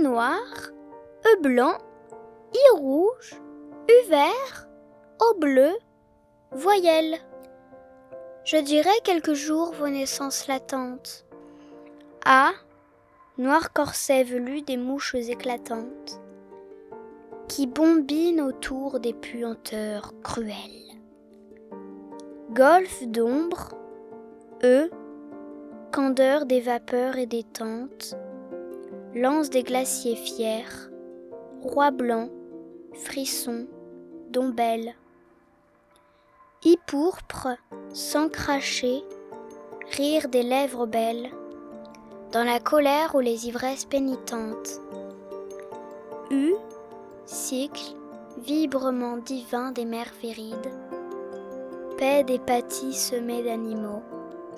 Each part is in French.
Noir, E blanc, I rouge, U vert, O bleu, voyelle. Je dirai quelques jours vos naissances latentes. A, noir corset velu des mouches éclatantes, qui bombinent autour des puanteurs cruelles. Golfe d'ombre, E, candeur des vapeurs et des tentes, lance des glaciers fiers, roi blanc, frisson, dombelle. I pourpre, sans cracher, rire des lèvres belles, dans la colère ou les ivresses pénitentes. U, cycle, vibrement divin des mers virides, paix des pâtis semés d'animaux,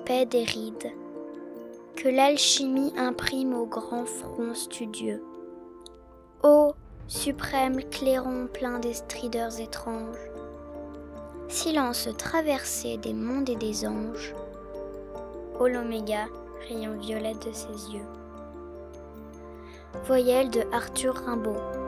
paix des rides, que l'alchimie imprime au grand front studieux. Ô suprême clairon plein des strideurs étranges, silence traversé des mondes et des anges, ô l'oméga, rayon violet de ses yeux. Voyelle de Arthur Rimbaud.